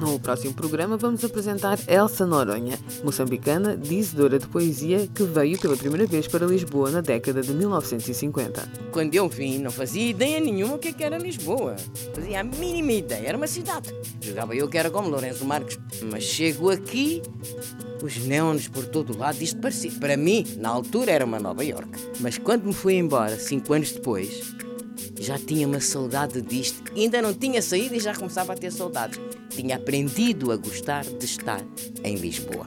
No próximo programa vamos apresentar Elsa Noronha, moçambicana, dizedora de poesia que veio pela primeira vez para Lisboa na década de 1950. Quando eu vim, não fazia ideia nenhuma o que, é que era Lisboa. Fazia a mínima ideia, era uma cidade. Jogava eu que era como Lourenço Marques. Mas chego aqui, os neons por todo lado, isto parecia. Para mim, na altura, era uma Nova York. Mas quando me fui embora, cinco anos depois, já tinha uma saudade disto. Ainda não tinha saído e já começava a ter saudades. Tinha aprendido a gostar de estar em Lisboa.